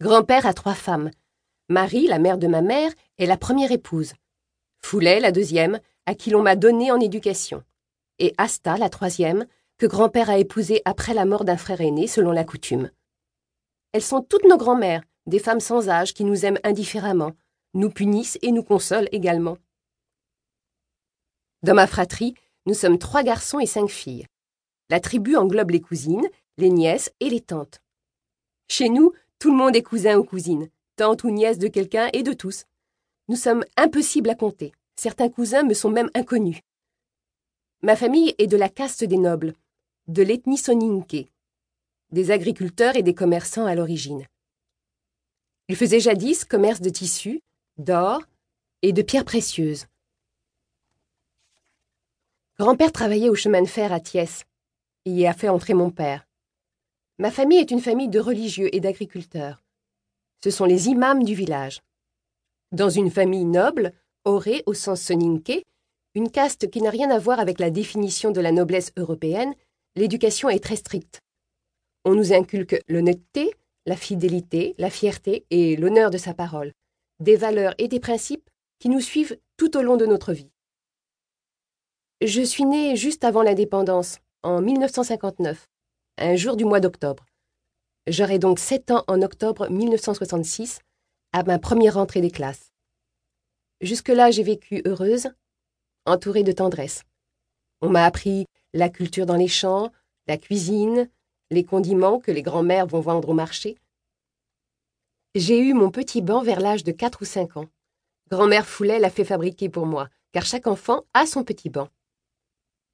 Grand-père a trois femmes. Marie, la mère de ma mère, est la première épouse. Foulet, la deuxième, à qui l'on m'a donné en éducation. Et Asta, la troisième, que grand-père a épousée après la mort d'un frère aîné, selon la coutume. Elles sont toutes nos grand-mères, des femmes sans âge qui nous aiment indifféremment, nous punissent et nous consolent également. Dans ma fratrie, nous sommes trois garçons et cinq filles. La tribu englobe les cousines, les nièces et les tantes. Chez nous, tout le monde est cousin ou cousine, tante ou nièce de quelqu'un et de tous. Nous sommes impossibles à compter. Certains cousins me sont même inconnus. Ma famille est de la caste des nobles, de l'ethnie soninké, des agriculteurs et des commerçants à l'origine. Ils faisaient jadis commerce de tissus, d'or et de pierres précieuses. Grand-père travaillait au chemin de fer à Thiès et y a fait entrer mon père. Ma famille est une famille de religieux et d'agriculteurs. Ce sont les imams du village. Dans une famille noble, aurait, au sens soninké, une caste qui n'a rien à voir avec la définition de la noblesse européenne, l'éducation est très stricte. On nous inculque l'honnêteté, la fidélité, la fierté et l'honneur de sa parole, des valeurs et des principes qui nous suivent tout au long de notre vie. Je suis née juste avant l'indépendance, en 1959 un jour du mois d'octobre. J'aurai donc sept ans en octobre 1966, à ma première rentrée des classes. Jusque-là, j'ai vécu heureuse, entourée de tendresse. On m'a appris la culture dans les champs, la cuisine, les condiments que les grands-mères vont vendre au marché. J'ai eu mon petit banc vers l'âge de quatre ou cinq ans. Grand-mère Foulet l'a fait fabriquer pour moi, car chaque enfant a son petit banc.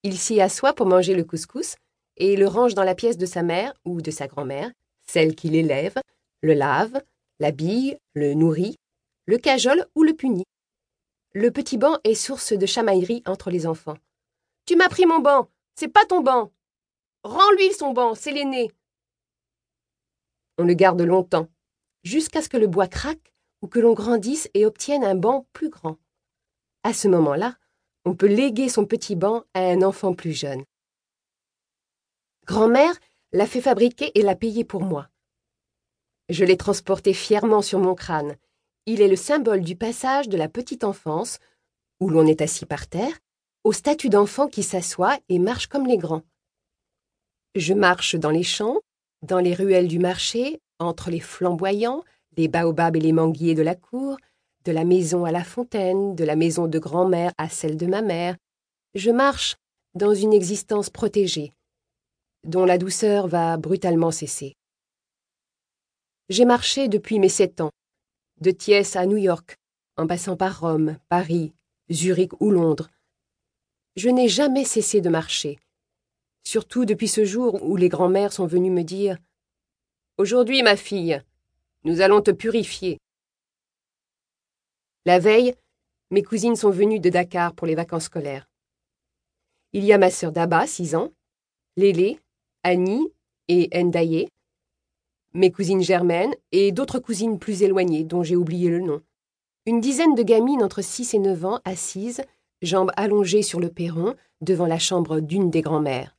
Il s'y assoit pour manger le couscous et le range dans la pièce de sa mère ou de sa grand-mère, celle qui l'élève, le lave, l'habille, le nourrit, le cajole ou le punit. Le petit banc est source de chamaillerie entre les enfants. Tu m'as pris mon banc, c'est pas ton banc. Rends-lui son banc, c'est l'aîné. On le garde longtemps, jusqu'à ce que le bois craque ou que l'on grandisse et obtienne un banc plus grand. À ce moment-là, on peut léguer son petit banc à un enfant plus jeune. Grand-mère l'a fait fabriquer et l'a payé pour moi. Je l'ai transporté fièrement sur mon crâne. Il est le symbole du passage de la petite enfance, où l'on est assis par terre, au statut d'enfant qui s'assoit et marche comme les grands. Je marche dans les champs, dans les ruelles du marché, entre les flamboyants, les baobabs et les manguiers de la cour, de la maison à la fontaine, de la maison de grand-mère à celle de ma mère. Je marche dans une existence protégée, dont la douceur va brutalement cesser. J'ai marché depuis mes sept ans, de Thiès à New York, en passant par Rome, Paris, Zurich ou Londres. Je n'ai jamais cessé de marcher, surtout depuis ce jour où les grands-mères sont venues me dire Aujourd'hui, ma fille, nous allons te purifier. La veille, mes cousines sont venues de Dakar pour les vacances scolaires. Il y a ma sœur Daba, six ans, Lélé, Annie et Ndaye, mes cousines germaines et d'autres cousines plus éloignées dont j'ai oublié le nom. Une dizaine de gamines entre six et neuf ans assises, jambes allongées sur le perron, devant la chambre d'une des grand-mères.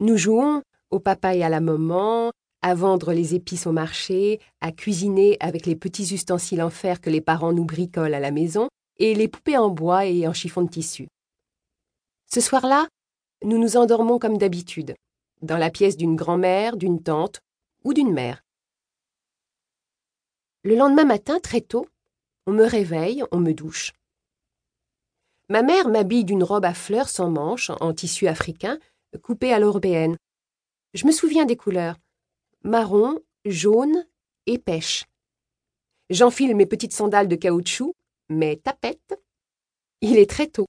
Nous jouons au papa et à la maman, à vendre les épices au marché, à cuisiner avec les petits ustensiles en fer que les parents nous bricolent à la maison, et les poupées en bois et en chiffon de tissu. Ce soir-là, nous nous endormons comme d'habitude, dans la pièce d'une grand-mère, d'une tante ou d'une mère. Le lendemain matin, très tôt, on me réveille, on me douche. Ma mère m'habille d'une robe à fleurs sans manches, en tissu africain, coupée à l'européenne. Je me souviens des couleurs marron, jaune et pêche. J'enfile mes petites sandales de caoutchouc, mes tapettes. Il est très tôt.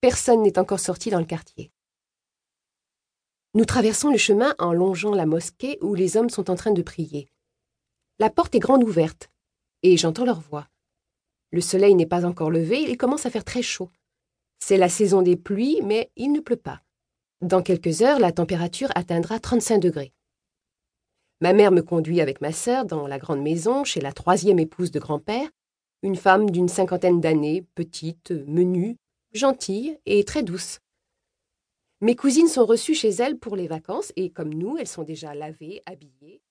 Personne n'est encore sorti dans le quartier. Nous traversons le chemin en longeant la mosquée où les hommes sont en train de prier. La porte est grande ouverte, et j'entends leur voix. Le soleil n'est pas encore levé, il commence à faire très chaud. C'est la saison des pluies, mais il ne pleut pas. Dans quelques heures, la température atteindra 35 degrés. Ma mère me conduit avec ma sœur dans la grande maison chez la troisième épouse de grand-père, une femme d'une cinquantaine d'années, petite, menue, gentille et très douce. Mes cousines sont reçues chez elles pour les vacances et comme nous, elles sont déjà lavées, habillées.